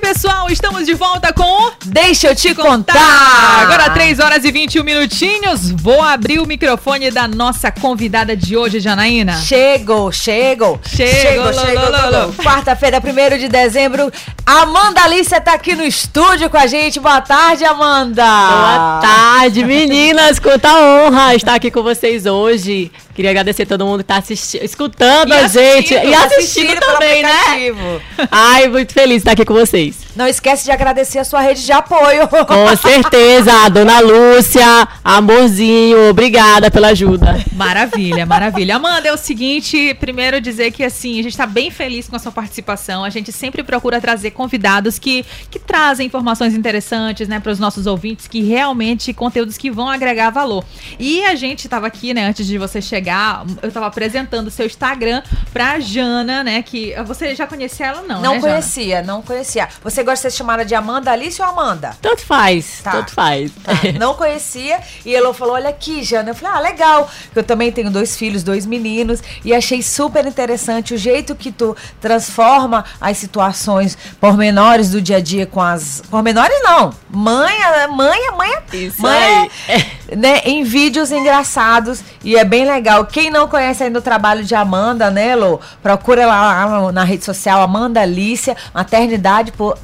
Bem, pessoal, estamos de volta com Deixa eu te contar. Agora 3 horas e 21 minutinhos. Vou abrir o microfone da nossa convidada de hoje, Janaína. Chegou, chegou. Chegou, chegou. Quarta-feira, 1 de dezembro. Amanda Alicia tá aqui no estúdio com a gente. Boa tarde, Amanda. Boa tarde, meninas. Quanta honra estar aqui com vocês hoje. Queria agradecer a todo mundo que está escutando E a gente assistindo, e assistindo, assistindo pelo também, né? Ai, muito feliz de estar aqui com vocês. Não esquece de agradecer a sua rede de apoio. Com certeza, a dona Lúcia, amorzinho, obrigada pela ajuda. Maravilha, maravilha. Amanda, é o seguinte, primeiro dizer que assim, a gente está bem feliz com a sua participação. A gente sempre procura trazer convidados que, que trazem informações interessantes, né, para os nossos ouvintes, que realmente conteúdos que vão agregar valor. E a gente estava aqui, né, antes de você chegar, eu estava apresentando o seu Instagram pra Jana, né, que você já conhecia ela não, Não né, conhecia, não conhecia. Você gosta de ser chamada de Amanda Alice ou Amanda? Tanto faz, Tá. tanto faz. Tá, não conhecia. E ela falou: Olha aqui, Jana. Eu falei: Ah, legal. Eu também tenho dois filhos, dois meninos. E achei super interessante o jeito que tu transforma as situações pormenores do dia a dia com as. Pormenores não. Mãe, mãe, mãe. Isso mãe, aí. né, em vídeos engraçados e é bem legal. Quem não conhece ainda o trabalho de Amanda, né, Lô? Procura lá, na rede social Amanda Lícia, maternidade por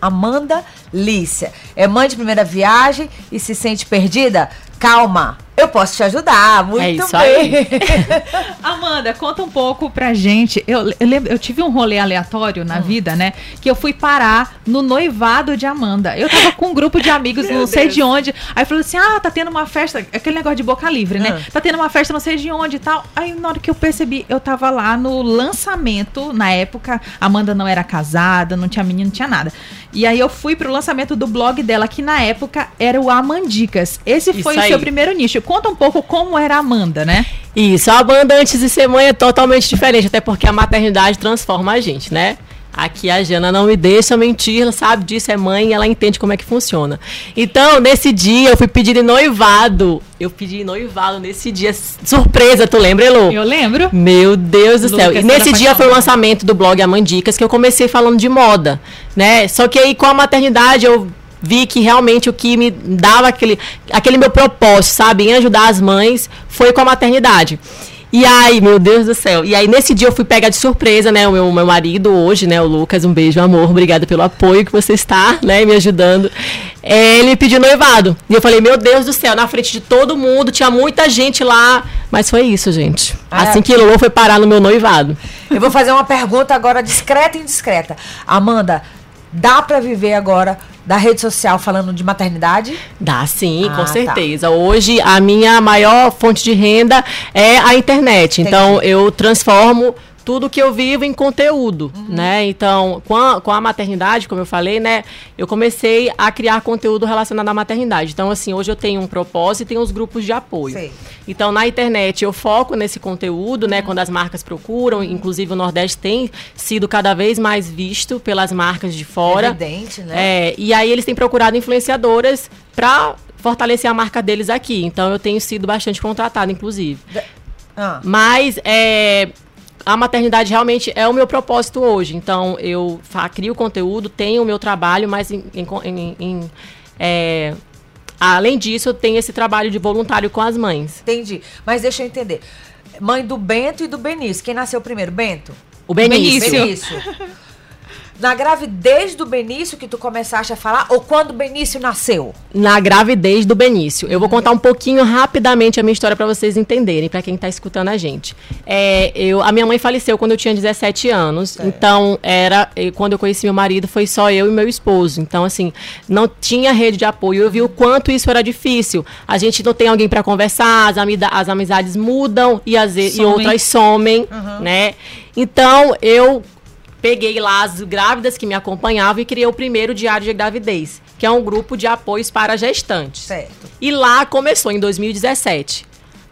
Amanda Lícia. É mãe de primeira viagem e se sente perdida? Calma, eu posso te ajudar. Muito É isso bem. Amanda, conta um pouco pra gente. Eu, eu lembro, eu tive um rolê aleatório Hum. na vida, né? Que eu fui parar no noivado de Amanda. Eu tava com um grupo de amigos, não sei de onde. Aí falou assim: ah, tá tendo uma festa. Aquele negócio de boca livre, né? Ah. Tá tendo uma festa, não sei de onde e tal. Aí na hora que eu percebi, eu tava lá no lançamento. Na época, Amanda não era casada, não tinha menino, não tinha nada. E aí eu fui pro lançamento do blog dela, que na época era o Amandicas. Esse Isso foi o aí. seu primeiro nicho. Conta um pouco como era a Amanda, né? Isso, a banda antes de ser mãe é totalmente diferente, até porque a maternidade transforma a gente, né? Aqui a Jana não me deixa mentir, ela sabe disso, é mãe e ela entende como é que funciona. Então, nesse dia, eu fui pedir noivado. Eu pedi noivado nesse dia, surpresa, tu lembra, Elô? Eu lembro. Meu Deus do céu. Lucas, E nesse dia foi o lançamento do blog Amandicas, que eu comecei falando de moda, né? Só que aí com a maternidade eu vi que realmente o que me dava aquele, aquele meu propósito, sabe, em ajudar as mães, foi com a maternidade. E aí, meu Deus do céu. E aí, nesse dia, eu fui pegar de surpresa, né? O meu, meu marido hoje, né? O Lucas, um beijo, amor. Obrigada pelo apoio que você está, né? Me ajudando. É, ele pediu noivado. E eu falei, meu Deus do céu, na frente de todo mundo, tinha muita gente lá. Mas foi isso, gente. Ah, assim que Lolo foi parar no meu noivado. Eu vou fazer uma pergunta agora discreta e indiscreta. Amanda, dá pra viver agora da rede social falando de maternidade? Dá sim, Ah, com tá. certeza. Hoje a minha maior fonte de renda é a internet. Então eu transformo tudo que eu vivo em conteúdo, Uhum. né? Então, com a, com a maternidade, como eu falei, né? Eu comecei a criar conteúdo relacionado à maternidade. Então, assim, hoje eu tenho um propósito e tenho os grupos de apoio. Sei. Então, na internet, eu foco nesse conteúdo, né? Quando as marcas procuram, inclusive o Nordeste tem sido cada vez mais visto pelas marcas de fora. Evidente, né? É, e aí eles têm procurado influenciadoras para fortalecer a marca deles aqui. Então eu tenho sido bastante contratada, inclusive. Ah, Mas é, a maternidade realmente é o meu propósito hoje. Então eu crio conteúdo, tenho o meu trabalho, mas em- em- em, é, além disso eu tenho esse trabalho de voluntário com as mães. entendi. Mas deixa eu entender. Mãe do Bento e do Benício. Quem nasceu primeiro? Bento? O Benício. Benício. Benício. Na gravidez do Benício que tu começaste a falar ou quando o Benício nasceu? na gravidez do Benício. Eu vou contar um pouquinho rapidamente a minha história para vocês entenderem, para quem está escutando a gente. É, eu, a minha mãe faleceu quando eu tinha 17 anos, então era quando eu conheci meu marido foi só eu e meu esposo. Então assim, não tinha rede de apoio. Eu vi o quanto isso era difícil. A gente não tem alguém para conversar, as, amida- as amizades mudam e, as, e Somem. outras somem, né? Então eu peguei lá as grávidas que me acompanhavam e criei o primeiro diário de gravidez, que é um grupo de apoios para gestantes. Certo. E lá começou, em 2017,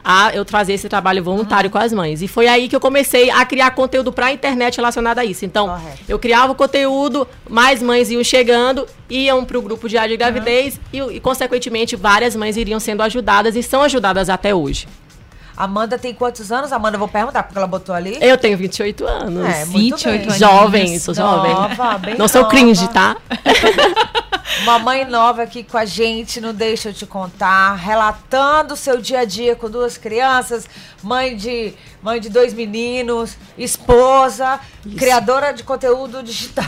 a eu trazer esse trabalho voluntário com as mães. E foi aí que eu comecei a criar conteúdo para a internet relacionado a isso. Então, Correto. eu criava o conteúdo, mais mães iam chegando, iam para o grupo diário de gravidez e, e, consequentemente, várias mães iriam sendo ajudadas e são ajudadas até hoje. Amanda tem quantos anos? Amanda, eu vou perguntar, porque ela botou ali. Eu tenho 28 anos. É, muito 28 bem. anos. Jovem, sou jovem. Nova, bem Não sou nova. cringe, tá? Uma mãe nova aqui com a gente, não deixa eu te contar, relatando o seu dia a dia com duas crianças, mãe de, mãe de dois meninos, esposa, criadora de conteúdo digital.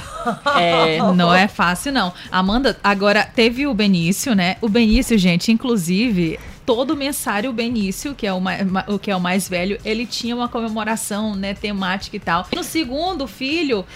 É, Não é fácil, não. Amanda, agora teve o Benício, né? O Benício, gente, inclusive, todo mensário Benício, que é o, mai- ma- o que é o mais velho, ele tinha uma comemoração, né, temática e tal. No segundo filho,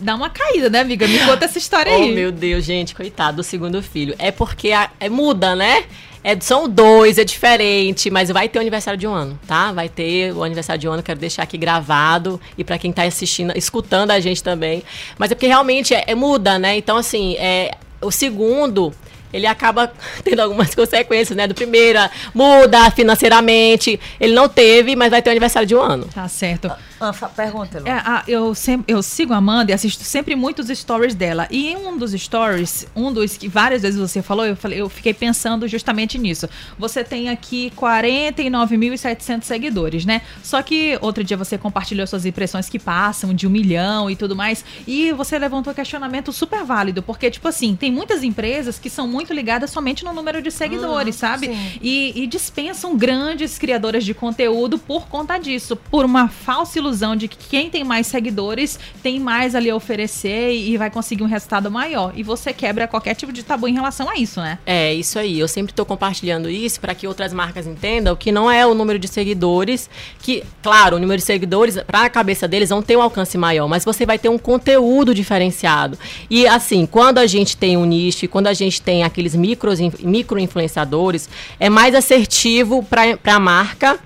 dá uma caída, né, amiga? Me conta essa história Oh, aí. meu Deus, gente, coitado do segundo filho. É porque a- é, muda, né? É, são dois, é diferente, mas vai ter o aniversário de um ano, tá? Vai ter o aniversário de um ano, quero deixar aqui gravado. E pra quem tá assistindo, escutando a gente também. Mas é porque realmente é, é muda, né? Então, assim, é, o segundo. Ele acaba tendo algumas consequências, né? Do primeiro, muda financeiramente. Ele não teve, mas vai ter o aniversário de um ano. Tá certo. Ah, pergunta, Lu. É, ah, eu, sempre, eu sigo a Amanda e assisto sempre muitos stories dela. E em um dos stories, um dos que várias vezes você falou, eu, falei, eu fiquei pensando justamente nisso. Você tem aqui 49.700 seguidores, né? Só que outro dia você compartilhou suas impressões que passam de um milhão e tudo mais. E você levantou um questionamento super válido, porque, tipo assim, tem muitas empresas que são muito ligadas somente no número de seguidores, sabe? sim. E, e dispensam grandes criadoras de conteúdo por conta disso, por uma falsa ilusão de que quem tem mais seguidores tem mais ali a oferecer e vai conseguir um resultado maior. E você quebra qualquer tipo de tabu em relação a isso, né? É, isso aí. Eu sempre estou compartilhando isso para que outras marcas entendam que não é o número de seguidores, que, claro, o número de seguidores, para a cabeça deles, vão ter um alcance maior, mas você vai ter um conteúdo diferenciado. E, assim, quando a gente tem um nicho, quando a gente tem aqueles micros, micro influenciadores, é mais assertivo para a marca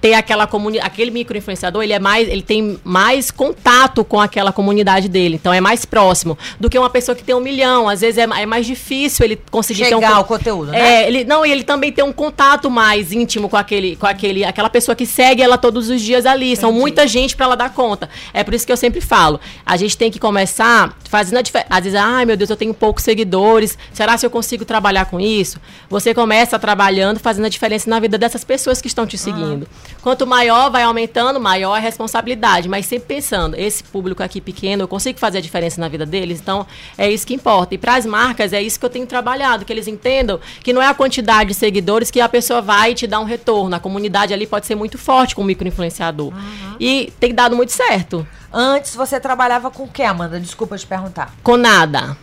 ter aquela comunidade, aquele microinfluenciador, ele é mais, ele tem mais contato com aquela comunidade dele, então é mais próximo do que uma pessoa que tem um milhão. Às vezes é, é mais difícil ele conseguir ter um Chegar ao conteúdo, né? É, ele não, e ele também tem um contato mais íntimo com aquele, com aquele, aquela pessoa que segue ela todos os dias ali. São muita gente para ela dar conta. É por isso que eu sempre falo, a gente tem que começar fazendo a diferença. Às vezes, ai meu Deus, eu tenho poucos seguidores. Será se eu consigo trabalhar com isso? Você começa trabalhando, fazendo a diferença na vida dessas pessoas que estão te seguindo. Quanto maior vai aumentando, maior a responsabilidade. Mas sempre pensando, esse público aqui pequeno, eu consigo fazer a diferença na vida deles? Então, é isso que importa. E para as marcas, é isso que eu tenho trabalhado, que eles entendam que não é a quantidade de seguidores que a pessoa vai te dar um retorno. A comunidade ali pode ser muito forte com o microinfluenciador. E tem dado muito certo. Antes você trabalhava com o que, Amanda? Desculpa te perguntar. Com nada.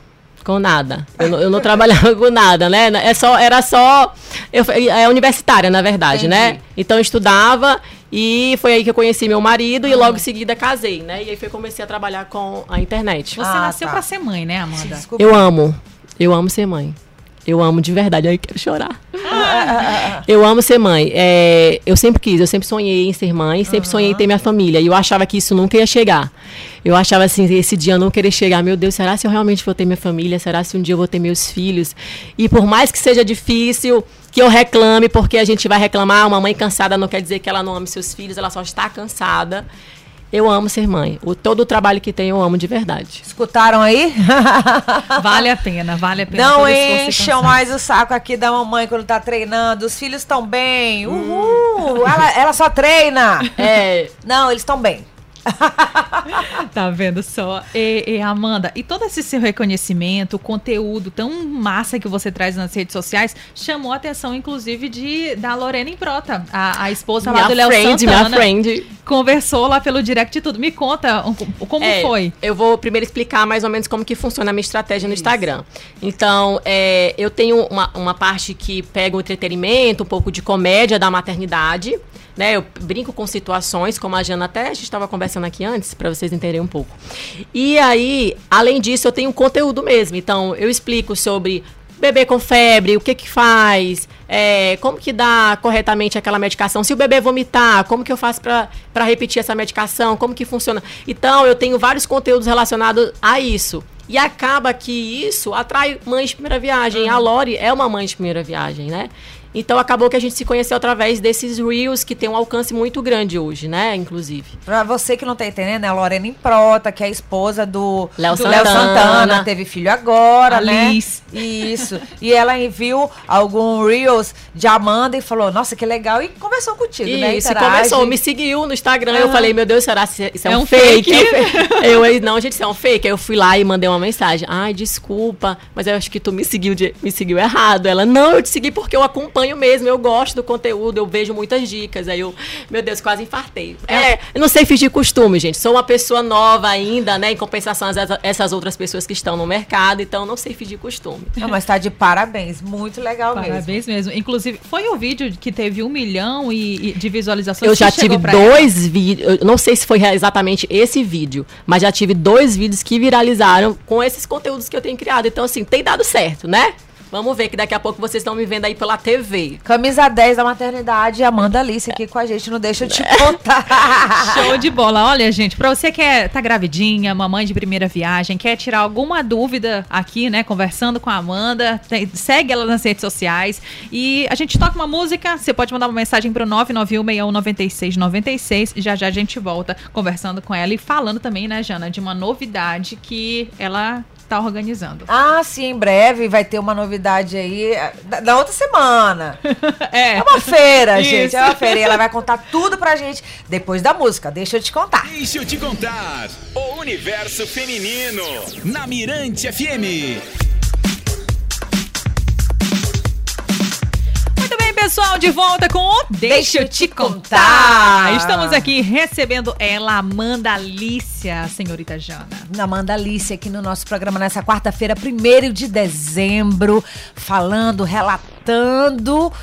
Com nada. Eu, não- eu não trabalhava com nada, né? É só, era só. Eu, é universitária, na verdade, né? Entendi. Então eu estudava e foi aí que eu conheci meu marido e logo em seguida casei, né? E aí foi comecei a trabalhar com a internet. Você Ah, nasceu tá. pra ser mãe, né, Amanda? Desculpa. Eu amo. Eu amo ser mãe. Eu amo de verdade. Aí quero chorar. Eu amo ser mãe. É, eu sempre quis, eu sempre sonhei em ser mãe, sempre sonhei em ter minha família. E eu achava que isso nunca ia chegar. Eu achava assim, esse dia não querer chegar. Meu Deus, será se eu realmente vou ter minha família? Será se um dia eu vou ter meus filhos? E por mais que seja difícil, que eu reclame, porque a gente vai reclamar, uma mãe cansada não quer dizer que ela não ame seus filhos, ela só está cansada. Eu amo ser mãe. O, todo o trabalho que tenho eu amo de verdade. Escutaram aí? Vale a pena, vale a pena. Não encham mais o saco aqui da mamãe quando tá treinando. Os filhos estão bem. Uhul! Ela, ela só treina. É, Não, eles estão bem. Tá vendo só? E, e, Amanda, e todo esse seu reconhecimento, o conteúdo tão massa que você traz nas redes sociais, chamou a atenção, inclusive, de da Lorena Improta, a, a esposa lá minha do Léo friend, Santana. minha friend. Conversou lá pelo direct e tudo. Me conta um- como É, foi. Eu vou primeiro explicar mais ou menos como que funciona a minha estratégia no Instagram. Então, é, eu tenho uma, uma parte que pega o entretenimento, um pouco de comédia da maternidade. Né, eu brinco com situações, como a Jana até a gente estava conversando aqui antes, para vocês entenderem um pouco. E aí, além disso, eu tenho conteúdo mesmo. Então, eu explico sobre bebê com febre, o que que faz, é, como que dá corretamente aquela medicação, se o bebê vomitar, como que eu faço para repetir essa medicação, como que funciona. Então, eu tenho vários conteúdos relacionados a isso. E acaba que isso atrai mães de primeira viagem. A Lori é uma mãe de primeira viagem, né? Então acabou que a gente se conheceu através desses Reels que tem um alcance muito grande hoje, né? Inclusive. Pra você que não tá entendendo, é a Lorena Improta, que é a esposa do Léo Santana. Santana, teve filho agora, né? Liz. Isso. E ela enviou algum Reels de Amanda e falou, nossa, que legal, e conversou contigo, né? Isso, começou, me seguiu no Instagram. Eu Ah. falei, meu Deus, será que isso é, É um, um fake? fake? Eu, aí, não, gente, isso é um fake. Aí eu fui lá e mandei uma mensagem. Ai, desculpa, mas eu acho que tu me seguiu, de- me seguiu errado. Ela, não, eu te segui porque eu acompanho mesmo, eu gosto do conteúdo, eu vejo muitas dicas. Aí eu, meu Deus, quase infartei. É, eu não sei fingir costume, gente. Sou uma pessoa nova ainda, né? Em compensação às essa- essas outras pessoas que estão no mercado, então não sei fingir costume. Não, mas tá de parabéns, muito legal mesmo. Parabéns mesmo. Inclusive, foi o vídeo que teve um milhão e, e de visualizações. Eu já tive dois vídeos, não sei se foi exatamente esse vídeo, mas já tive dois vídeos que viralizaram com esses conteúdos que eu tenho criado. Então, assim, tem dado certo, né? Vamos ver que daqui a pouco vocês estão me vendo aí pela TV. Camisa 10 da maternidade, Amanda Alice aqui com a gente, não deixa eu te contar. Show de bola. Olha, gente, pra você que é, tá gravidinha, mamãe de primeira viagem, quer tirar alguma dúvida aqui, né, conversando com a Amanda, tem- segue ela nas redes sociais e a gente toca uma música, você pode mandar uma mensagem pro 991619696 e já já a gente volta conversando com ela e falando também, né, Jana, de uma novidade que ela tá organizando. Ah, sim, em breve vai ter uma novidade aí eh, da, da outra semana. É. É uma feira, Isso. gente. É uma feira. E ela vai contar tudo pra gente depois da música. Deixa eu te contar. Deixa eu te contar. O universo feminino. Na Mirante FM. Pessoal, de volta com o Deixa, eu te contar. Estamos aqui recebendo ela, Amanda Alicia, senhorita Jana. Amanda Alice aqui no nosso programa nessa quarta-feira, 1 de dezembro, falando, relatando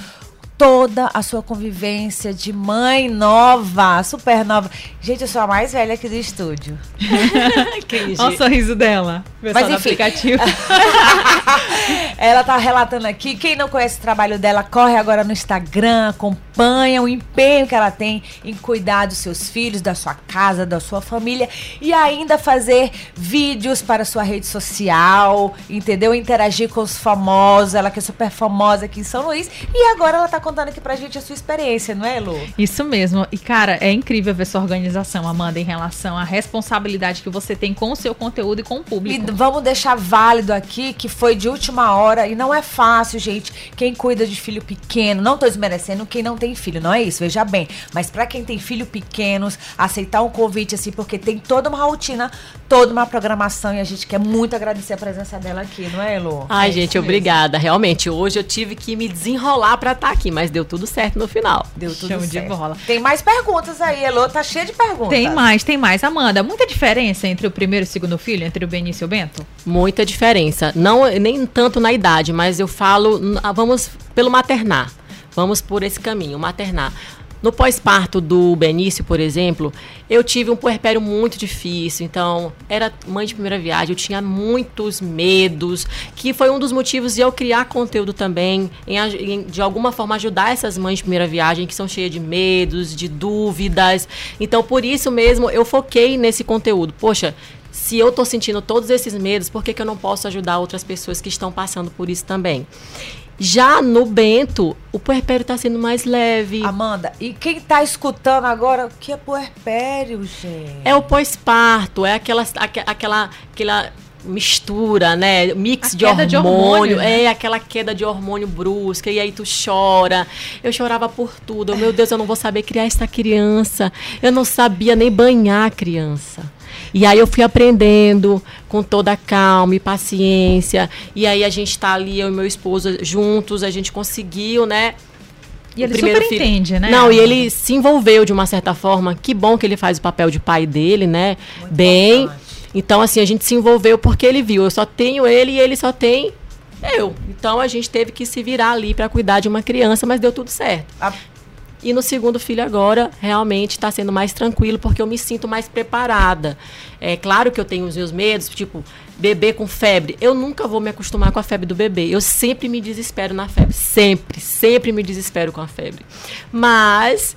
toda a sua convivência de mãe nova, super nova. Gente, eu sou a mais velha aqui do estúdio. Olha o sorriso dela. Mas enfim. aplicativo. Ela tá relatando aqui. Quem não conhece o trabalho dela, corre agora no Instagram, acompanha o empenho que ela tem em cuidar dos seus filhos, da sua casa, da sua família e ainda fazer vídeos para a sua rede social, entendeu? Interagir com os famosos. Ela que é super famosa aqui em São Luís. E agora ela tá contando aqui pra gente a sua experiência, não é, Lu? Isso mesmo. E, cara, é incrível ver sua organização, Amanda, em relação à responsabilidade que você tem com o seu conteúdo e com o E público. vamos deixar válido aqui que foi de última hora e não é fácil, gente. Quem cuida de filho pequeno, não tô desmerecendo quem não tem filho, não é isso, veja bem. Mas pra quem tem filho pequenos, aceitar um convite assim, porque tem toda uma rotina, toda uma programação e a gente quer muito agradecer a presença dela aqui, não é, Elo? Ai, É gente, mesmo. obrigada. Realmente, hoje eu tive que me desenrolar pra estar aqui, mas deu tudo certo no final. Deu tudo Show de certo. bola. Tem mais perguntas aí, Elo, tá cheia de perguntas. Tem mais, tem mais. Amanda, muita diferença entre o primeiro e o segundo filho, entre o Benício e o Bento? Muita diferença. Não nem tanto na idade, mas eu falo, ah, vamos pelo maternar. Vamos por esse caminho, maternar. No pós-parto do Benício, por exemplo, eu tive um puerpério muito difícil. Então, era mãe de primeira viagem, eu tinha muitos medos, que foi um dos motivos de eu criar conteúdo também, em, em, de alguma forma ajudar essas mães de primeira viagem que são cheias de medos, de dúvidas. Então, por isso mesmo, eu foquei nesse conteúdo. Poxa, se eu tô sentindo todos esses medos, por que, que eu não posso ajudar outras pessoas que estão passando por isso também? Já no Bento, o puerpério está sendo mais leve. Amanda, e quem tá escutando agora, o que é puerpério, gente? É o pós-parto, é aquela, aque- aquela, aquela mistura, né? Mix A de queda de hormônio. hormônio, né? É aquela queda de hormônio brusca. E aí tu chora. Eu chorava por tudo. Meu Deus, eu não vou saber criar essa criança. Eu não sabia nem banhar a criança. E aí eu fui aprendendo com toda a calma e paciência. E aí a gente tá ali, eu e meu esposo juntos, a gente conseguiu, né? E ele primeiro super entende, né? Não, e ele se envolveu de uma certa forma. Que bom que ele faz o papel de pai dele, né? Bem. importante. Então, assim, a gente se envolveu porque ele viu. Eu só tenho ele e ele só tem eu. Então, a gente teve que se virar ali para cuidar de uma criança, mas deu tudo certo. A- E no segundo filho agora, realmente está sendo mais tranquilo, porque eu me sinto mais preparada. É claro que eu tenho os meus medos, tipo, bebê com febre. Eu nunca vou me acostumar com a febre do bebê. Eu sempre me desespero na febre. Sempre, sempre me desespero com a febre. Mas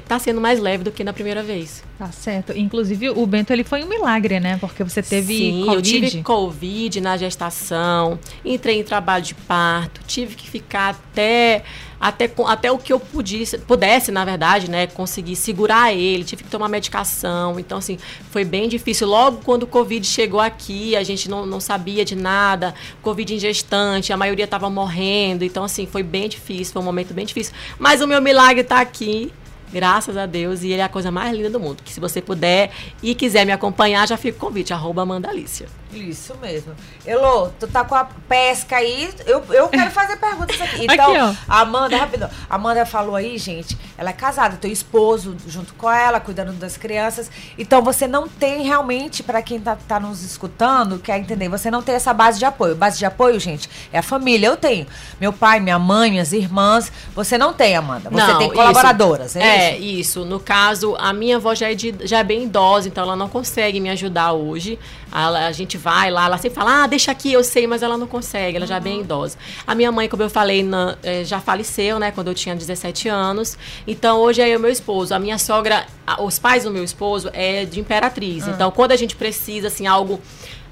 está sendo mais leve do que na primeira vez. Tá certo. Inclusive, o Bento ele foi um milagre, né? Porque você teve Sim, Covid. eu tive Covid na gestação, entrei em trabalho de parto, tive que ficar até até, até o que eu pudesse, pudesse, na verdade, né, conseguir segurar ele, tive que tomar medicação. Então, assim, foi bem difícil. Logo quando o Covid chegou aqui, a gente não, não sabia de nada, Covid em gestante, a maioria estava morrendo. Então, assim, foi bem difícil, foi um momento bem difícil. Mas o meu milagre está aqui. Graças a Deus, e ele é a coisa mais linda do mundo. Que se você puder e quiser me acompanhar, já fica o convite, arroba Amanda Alicia. Isso mesmo. Elô, tu tá com a pesca aí. Eu, eu quero fazer perguntas aqui. Então, Aqui, ó. a Amanda, rapidão. A Amanda falou aí, gente, ela é casada, teu esposo junto com ela, cuidando das crianças. Então, você não tem realmente, pra quem tá, tá nos escutando, quer entender, você não tem essa base de apoio. Base de apoio, gente, é a família. Eu tenho. Meu pai, minha mãe, minhas irmãs. Você não tem, Amanda. Você Não, tem isso. colaboradoras, é, É, isso? isso. No caso, a minha avó já é, de- já é bem idosa, então ela não consegue me ajudar hoje. Ela- a gente vai lá, ela sempre fala, ah, deixa aqui, eu sei, mas ela não consegue, ela já é bem idosa. A minha mãe, como eu falei, eh, já faleceu, né, quando eu tinha 17 anos. Então, hoje é o meu esposo. A minha sogra, a- os pais do meu esposo é de Imperatriz. Então, quando a gente precisa, assim, algo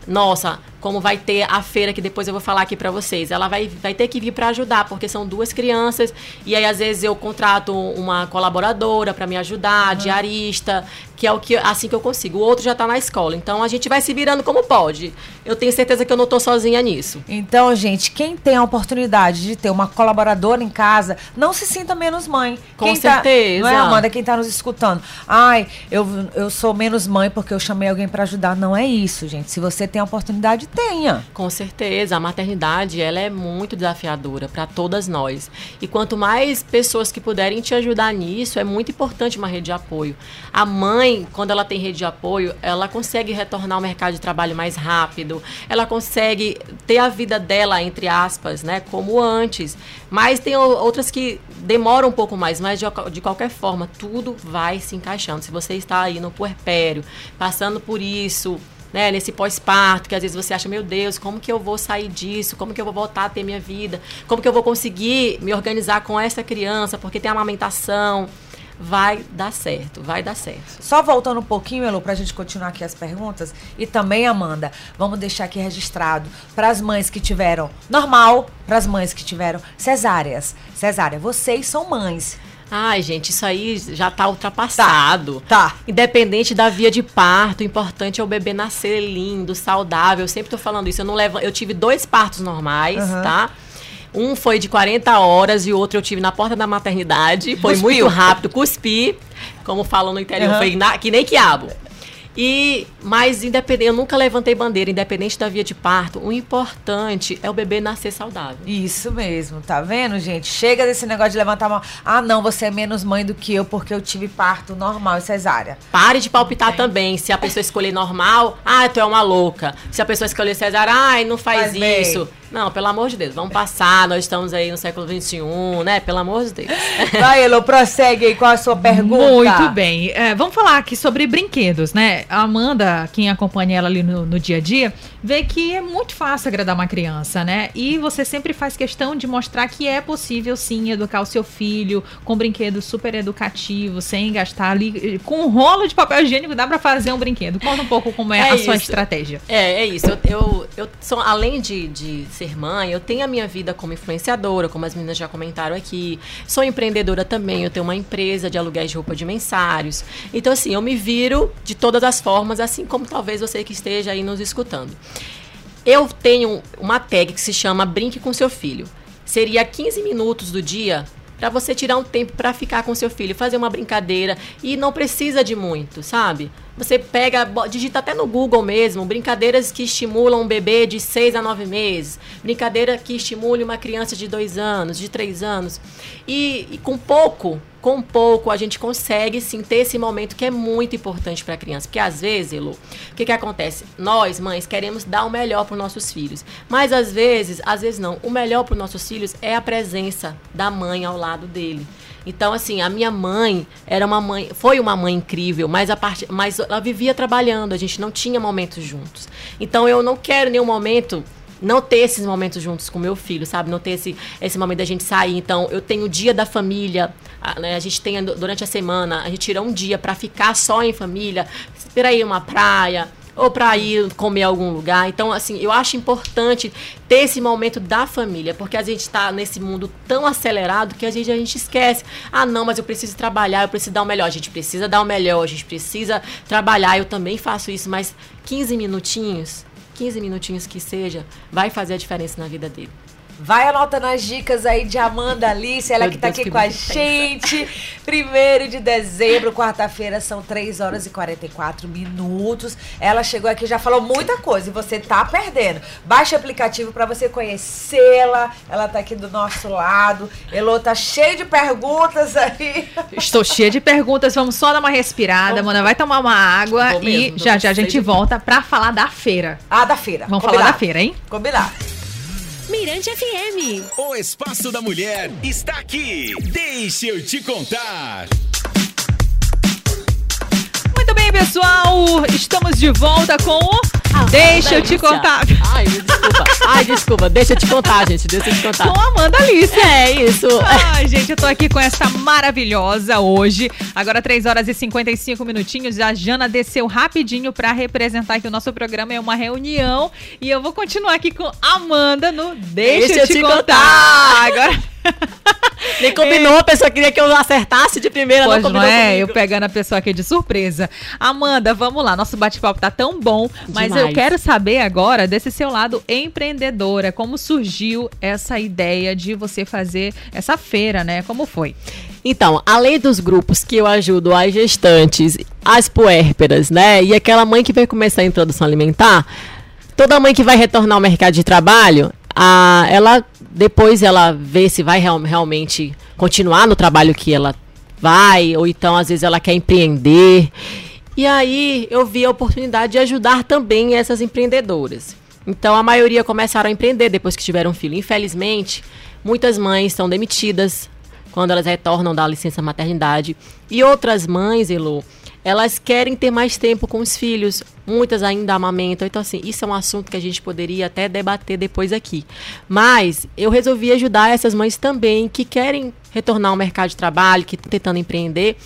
nossa, como vai ter a feira que depois eu vou falar aqui pra vocês. Ela vai, vai ter que vir pra ajudar, porque são duas crianças e aí às vezes eu contrato uma colaboradora pra me ajudar, diarista, que é o que assim que eu consigo. O outro já tá na escola. Então a gente vai se virando como pode. Eu tenho certeza que eu não tô sozinha nisso. Então, gente, quem tem a oportunidade de ter uma colaboradora em casa, não se sinta menos mãe. Com Quem certeza. Tá, não é, Amanda, quem tá nos escutando. Ai, eu, eu sou menos mãe porque eu chamei alguém pra ajudar. Não é isso, gente. Se você tem a oportunidade, tenha. Com certeza, a maternidade ela é muito desafiadora para todas nós. E quanto mais pessoas que puderem te ajudar nisso, é muito importante uma rede de apoio. A mãe, quando ela tem rede de apoio, ela consegue retornar ao mercado de trabalho mais rápido, ela consegue ter a vida dela, entre aspas, né, como antes. Mas tem outras que demoram um pouco mais, mas de, de qualquer forma, tudo vai se encaixando. Se você está aí no puerpério, passando por isso, né, nesse pós-parto, que às vezes você acha, meu Deus, como que eu vou sair disso? Como que eu vou voltar a ter minha vida? Como que eu vou conseguir me organizar com essa criança? Porque tem amamentação. Vai dar certo, vai dar certo. Só voltando um pouquinho, Elo, pra gente continuar aqui as perguntas. E também, Amanda, vamos deixar aqui registrado para as mães que tiveram normal, para as mães que tiveram cesáreas. Cesárea, vocês são mães. Ai, gente, isso aí já tá ultrapassado. Tá. Independente da via de parto, o importante é o bebê nascer lindo, saudável. Eu sempre tô falando isso. Eu não levo, eu tive dois partos normais, Aham. tá? Um foi de 40 horas e o outro eu tive na porta da maternidade. Foi Cuspiu. muito rápido, cuspi, como falam no interior, Aham. foi na- que nem quiabo. E, mas independente, eu nunca levantei bandeira, independente da via de parto. O importante é o bebê nascer saudável. Isso mesmo, tá vendo, gente? Chega desse negócio de levantar a mão. Ah, não, você é menos mãe do que eu porque eu tive parto normal e cesárea. Pare de palpitar também. Se a pessoa escolher normal, ah, tu é uma louca. Se a pessoa escolher cesárea, ai, não faz, Faz bem. Não, pelo amor de Deus, vamos passar. Nós estamos aí no século XXI, né? Pelo amor de Deus. Vai, Elo, prossegue aí com a sua pergunta. Muito bem. É, vamos falar aqui sobre brinquedos, né? A Amanda, quem acompanha ela ali no, no dia a dia, vê que é muito fácil agradar uma criança, né? E você sempre faz questão de mostrar que é possível sim educar o seu filho com brinquedos super educativos, sem gastar ali. Com um rolo de papel higiênico dá pra fazer um brinquedo. Conta um pouco como é, É a sua isso. estratégia. É, é isso. Eu, eu, eu sou, além de, de ser mãe, eu tenho a minha vida como influenciadora, como as meninas já comentaram aqui. Sou empreendedora também, eu tenho uma empresa de aluguéis de roupa de mensários. Então, assim, eu me viro de todas as formas, assim como talvez você que esteja aí nos escutando. Eu tenho uma tag que se chama Brinque com seu filho. Seria 15 minutos do dia para você tirar um tempo para ficar com seu filho, fazer uma brincadeira e não precisa de muito, sabe? Você pega, digita até no Google mesmo, brincadeiras que estimulam um bebê de 6 a 9 meses, brincadeira que estimule uma criança de 2 anos, de 3 anos. E, e com pouco, com pouco a gente consegue sim ter esse momento que é muito importante para a criança. Porque às vezes, Elu, o que, que acontece? Nós, mães, queremos dar o melhor para os nossos filhos. Mas às vezes, às vezes não. O melhor para os nossos filhos é a presença da mãe ao lado dele. Então, assim, a minha mãe era uma mãe, foi uma mãe incrível, mas a parte, mas ela vivia trabalhando, a gente não tinha momentos juntos. Então, eu não quero nenhum momento não ter esses momentos juntos com meu filho, sabe? Não ter esse, esse momento da gente sair. Então, eu tenho o dia da família, a, né? a gente tem durante a semana, a gente tira um dia para ficar só em família, para ir uma praia, ou para ir comer algum lugar. Então, assim, eu acho importante ter esse momento da família, porque a gente está nesse mundo tão acelerado que a gente, a gente esquece. Ah, não, mas eu preciso trabalhar, eu preciso dar o melhor. A gente precisa dar o melhor, a gente precisa trabalhar. Eu também faço isso, mas 15 minutinhos, 15 minutinhos que seja, vai fazer a diferença na vida dele. Vai anotando as dicas aí de Amanda Alice, ela Meu que tá Deus, aqui que com a gente. Primeiro de dezembro, quarta-feira, são 3 horas e 44 minutos. Ela chegou aqui já falou muita coisa e você tá perdendo. Baixe o aplicativo para você conhecê-la. Ela tá aqui do nosso lado. Elô tá cheio de perguntas aí. Estou cheia de perguntas. Vamos só dar uma respirada. Amanda vai tomar uma água e já já a gente volta para falar da feira. Ah, da feira. Vamos Combinado. falar da feira, hein? Combinado. Mirante FM. O Espaço da Mulher está aqui. Deixa eu te contar. Muito bem, pessoal. Estamos de volta com o Deixa eu te contar. Ai, desculpa. Ai, desculpa. Deixa eu te contar, gente. Deixa eu te contar. Com a Amanda Alice. É isso. Ai, gente, eu tô aqui com essa maravilhosa hoje. Agora 3 horas e 55 minutinhos. A Jana desceu rapidinho para representar aqui o nosso programa. É uma reunião. E eu vou continuar aqui com a Amanda no Deixa, Deixa eu te, te contar. contar. Agora. Nem combinou, a pessoa queria que eu acertasse de primeira, pois não combinou não é, comigo. eu pegando a pessoa aqui de surpresa. Amanda, vamos lá, nosso bate-papo tá tão bom, mas Demais. eu quero saber agora desse seu lado empreendedora, como surgiu essa ideia de você fazer essa feira, né? Como foi? Então, além dos grupos que eu ajudo as gestantes, as puérperas, né? E aquela mãe que vai começar a introdução alimentar, toda mãe que vai retornar ao mercado de trabalho, a, ela depois ela vê se vai real, realmente continuar no trabalho que ela vai, ou então às vezes ela quer empreender. E aí eu vi a oportunidade de ajudar também essas empreendedoras. Então a maioria começaram a empreender depois que tiveram filho. Infelizmente, muitas mães são demitidas quando elas retornam da licença maternidade. E outras mães, Elo, elas querem ter mais tempo com os filhos. Muitas ainda amamentam. Então, assim, isso é um assunto que a gente poderia até debater depois aqui. Mas eu resolvi ajudar essas mães também que querem retornar ao mercado de trabalho, que estão tentando empreender.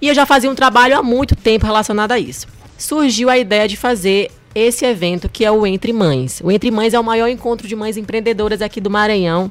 E eu já fazia um trabalho há muito tempo relacionado a isso. Surgiu a ideia de fazer esse evento que é o Entre Mães. O Entre Mães é o maior encontro de mães empreendedoras aqui do Maranhão.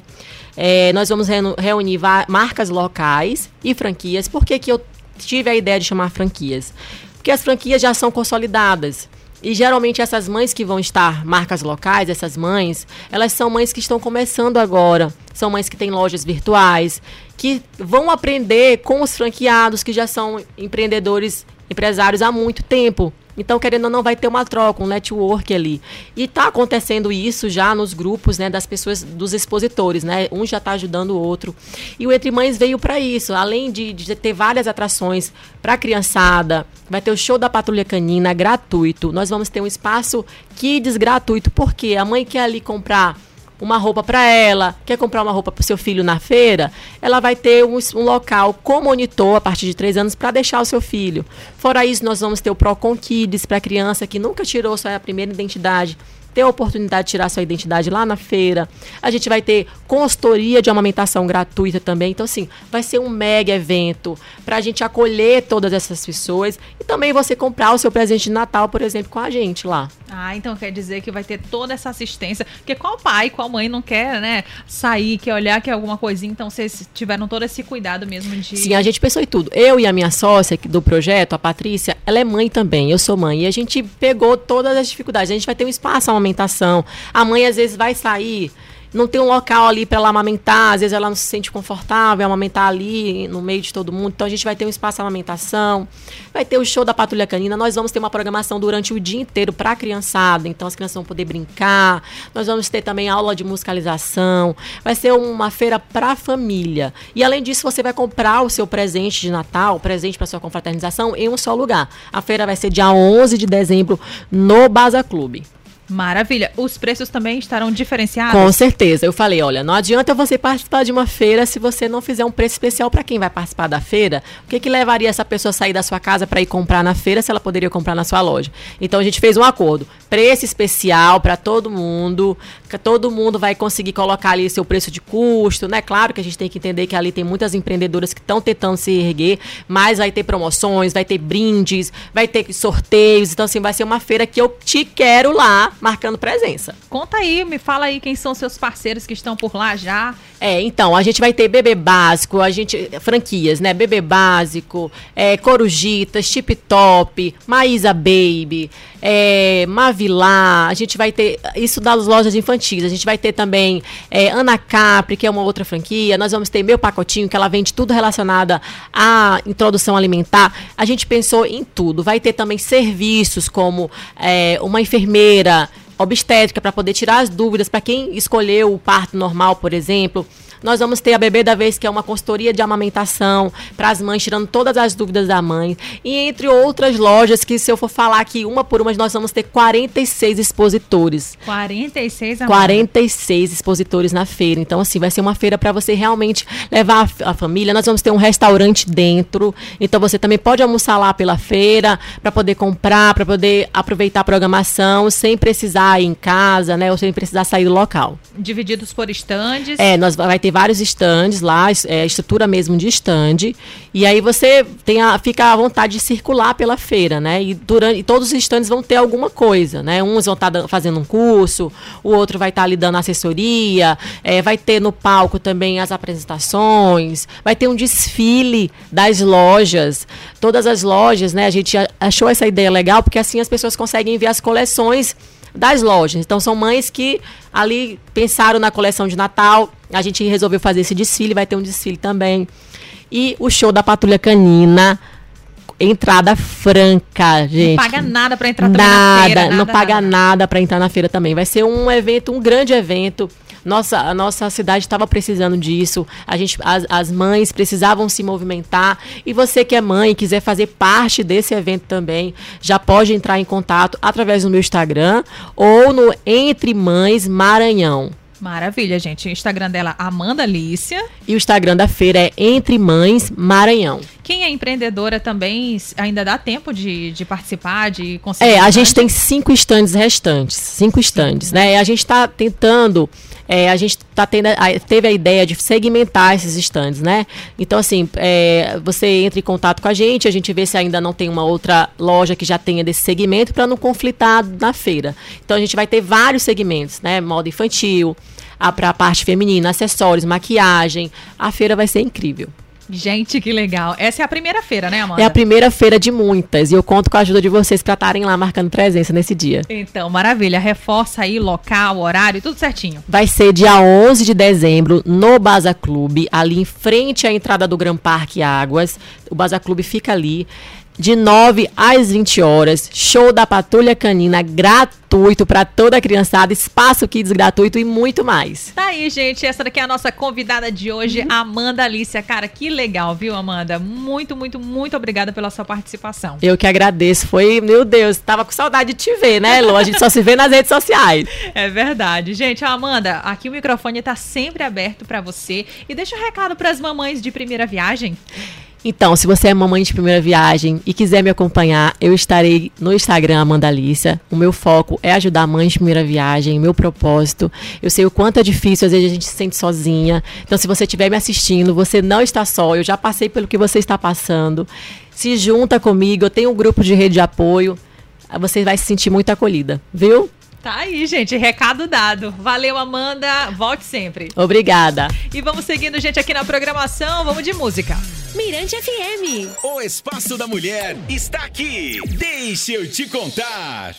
É, nós vamos reunir marcas locais e franquias. Por que, que eu tive a ideia de chamar franquias? Porque as franquias já são consolidadas. E geralmente essas mães que vão estar, marcas locais, essas mães, elas são mães que estão começando agora. São mães que têm lojas virtuais, que vão aprender com os franqueados que já são empreendedores, empresários há muito tempo. Então, querendo ou não, vai ter uma troca, um network ali. E está acontecendo isso já nos grupos, né, das pessoas, dos expositores, né? Um já está ajudando o outro. E o Entre Mães veio para isso, além de, de ter várias atrações para a criançada, vai ter o show da Patrulha Canina gratuito. Nós vamos ter um espaço kids gratuito, porque a mãe quer ali comprar uma roupa para ela, quer comprar uma roupa para seu filho na feira, ela vai ter um, um local com monitor a partir de três anos para deixar o seu filho. Fora isso, nós vamos ter o Procon Kids para criança que nunca tirou sua primeira identidade ter a oportunidade de tirar sua identidade lá na feira. A gente vai ter consultoria de amamentação gratuita também. Então, assim, vai ser um mega evento para a gente acolher todas essas pessoas e também você comprar o seu presente de Natal, por exemplo, com a gente lá. Ah, então quer dizer que vai ter toda essa assistência. Porque qual pai, qual mãe não quer, né, sair, quer olhar, quer alguma coisinha. Então, vocês tiveram todo esse cuidado mesmo de. Sim, a gente pensou em tudo. Eu e a minha sócia do projeto, a Patrícia, ela é mãe também. Eu sou mãe. E a gente pegou todas as dificuldades. A gente vai ter um espaço amamentação. A mãe às vezes vai sair não tem um local ali para ela amamentar, às vezes ela não se sente confortável amamentar ali no meio de todo mundo. Então a gente vai ter um espaço de amamentação, vai ter o show da Patrulha Canina, nós vamos ter uma programação durante o dia inteiro para a criançada, então as crianças vão poder brincar. Nós vamos ter também aula de musicalização. Vai ser uma feira para a família. E além disso, você vai comprar o seu presente de Natal, presente para sua confraternização em um só lugar. A feira vai ser dia 11 de dezembro no Baza Clube. Maravilha. Os preços também estarão diferenciados? Com certeza. Eu falei, olha, não adianta você participar de uma feira se você não fizer um preço especial para quem vai participar da feira. O que, que levaria essa pessoa a sair da sua casa para ir comprar na feira se ela poderia comprar na sua loja? Então a gente fez um acordo. Preço especial para todo mundo, todo mundo vai conseguir colocar ali seu preço de custo, né? Claro que a gente tem que entender que ali tem muitas empreendedoras que estão tentando se erguer, mas vai ter promoções, vai ter brindes, vai ter sorteios. Então, assim, vai ser uma feira que eu te quero lá marcando presença. Conta aí, me fala aí quem são seus parceiros que estão por lá já. É, então, a gente vai ter bebê básico, a gente. franquias, né? Bebê básico, é, Corujitas, Tip Top, Maísa Baby, é, Mavilá, a gente vai ter. Isso das lojas infantis. A gente vai ter também é, Ana Capri, que é uma outra franquia. Nós vamos ter meu pacotinho, que ela vende tudo relacionado à introdução alimentar. A gente pensou em tudo. Vai ter também serviços como é, uma enfermeira obstétrica para poder tirar as dúvidas para quem escolheu o parto normal, por exemplo. Nós vamos ter a Bebê da Vez, que é uma consultoria de amamentação para as mães, tirando todas as dúvidas da mãe. E entre outras lojas, que se eu for falar aqui uma por uma, nós vamos ter 46 expositores. 46, amor. 46 expositores na feira. Então, assim, vai ser uma feira para você realmente levar a, a, família. Nós vamos ter um restaurante dentro. Então, você também pode almoçar lá pela feira, para poder comprar, para poder aproveitar a programação, sem precisar ir em casa, né? Ou sem precisar sair do local. Divididos por estandes? É, nós vai ter vários estandes lá, é, estrutura mesmo de estande. E aí você tem a, fica à vontade de circular pela feira, né? E, durante, e todos os estandes vão ter alguma coisa, né? Uns vão estar tá fazendo um curso, o outro vai estar tá ali dando assessoria, é, vai ter no palco também as apresentações, vai ter um desfile das lojas. Todas as lojas, né? A gente achou essa ideia legal, porque assim as pessoas conseguem ver as coleções das lojas. Então são mães que ali pensaram na coleção de Natal. A gente resolveu fazer esse desfile, vai ter um desfile também. E o show da Patrulha Canina entrada franca, gente. Não paga nada para entrar nada, na feira. Nada, não paga nada, nada para entrar na feira também. Vai ser um evento, um grande evento. Nossa, a nossa cidade estava precisando disso. A gente, as, as mães precisavam se movimentar. E você que é mãe e quiser fazer parte desse evento também, já pode entrar em contato através do meu Instagram ou no Entre Mães Maranhão. Maravilha, gente. O Instagram dela, Amanda Lícia. E o Instagram da feira é Entre Mães Maranhão. Quem é empreendedora também ainda dá tempo de, de participar, de conseguir. É, a gente tem cinco estandes restantes. Cinco estandes, né? A gente está tentando. É, a gente tá tendo, teve a ideia de segmentar esses estandes, né? Então, assim, é, você entra em contato com a gente, a gente vê se ainda não tem uma outra loja que já tenha desse segmento para não conflitar na feira. Então, a gente vai ter vários segmentos, né? Moda infantil, para a parte feminina, acessórios, maquiagem. A feira vai ser incrível. Gente, que legal. Essa é a primeira feira, né, Amanda? É a primeira feira de muitas. E eu conto com a ajuda de vocês para estarem lá marcando presença nesse dia. Então, maravilha. Reforça aí local, horário, tudo certinho. Vai ser dia 11 de dezembro no Baza Clube, ali em frente à entrada do Gran Parque Águas. O Baza Clube fica ali de 9 às 20 horas. Show da Patrulha Canina gratuito para toda a criançada, espaço kids gratuito e muito mais. Tá aí, gente. Essa daqui é a nossa convidada de hoje, Amanda Alicia. Cara, que legal, viu, Amanda? Muito, muito, muito obrigada pela sua participação. Eu que agradeço. Foi, meu Deus, tava com saudade de te ver, né, Lu? A gente só se vê nas redes sociais. É verdade. Gente, Amanda, aqui o microfone tá sempre aberto para você. E deixa um recado para as mamães de primeira viagem. Então, se você é mamãe de primeira viagem e quiser me acompanhar, eu estarei no Instagram Amanda Alícia. O meu foco é ajudar mães de primeira viagem, meu propósito. Eu sei o quanto é difícil, às vezes a gente se sente sozinha. Então, se você estiver me assistindo, você não está só. Eu já passei pelo que você está passando. Se junta comigo, eu tenho um grupo de rede de apoio. Você vai se sentir muito acolhida, viu? Tá aí, gente. Recado dado. Valeu, Amanda. Volte sempre. Obrigada. E vamos seguindo, gente, aqui na programação. Vamos de música. Mirante FM. O Espaço da Mulher está aqui. Deixa eu te contar.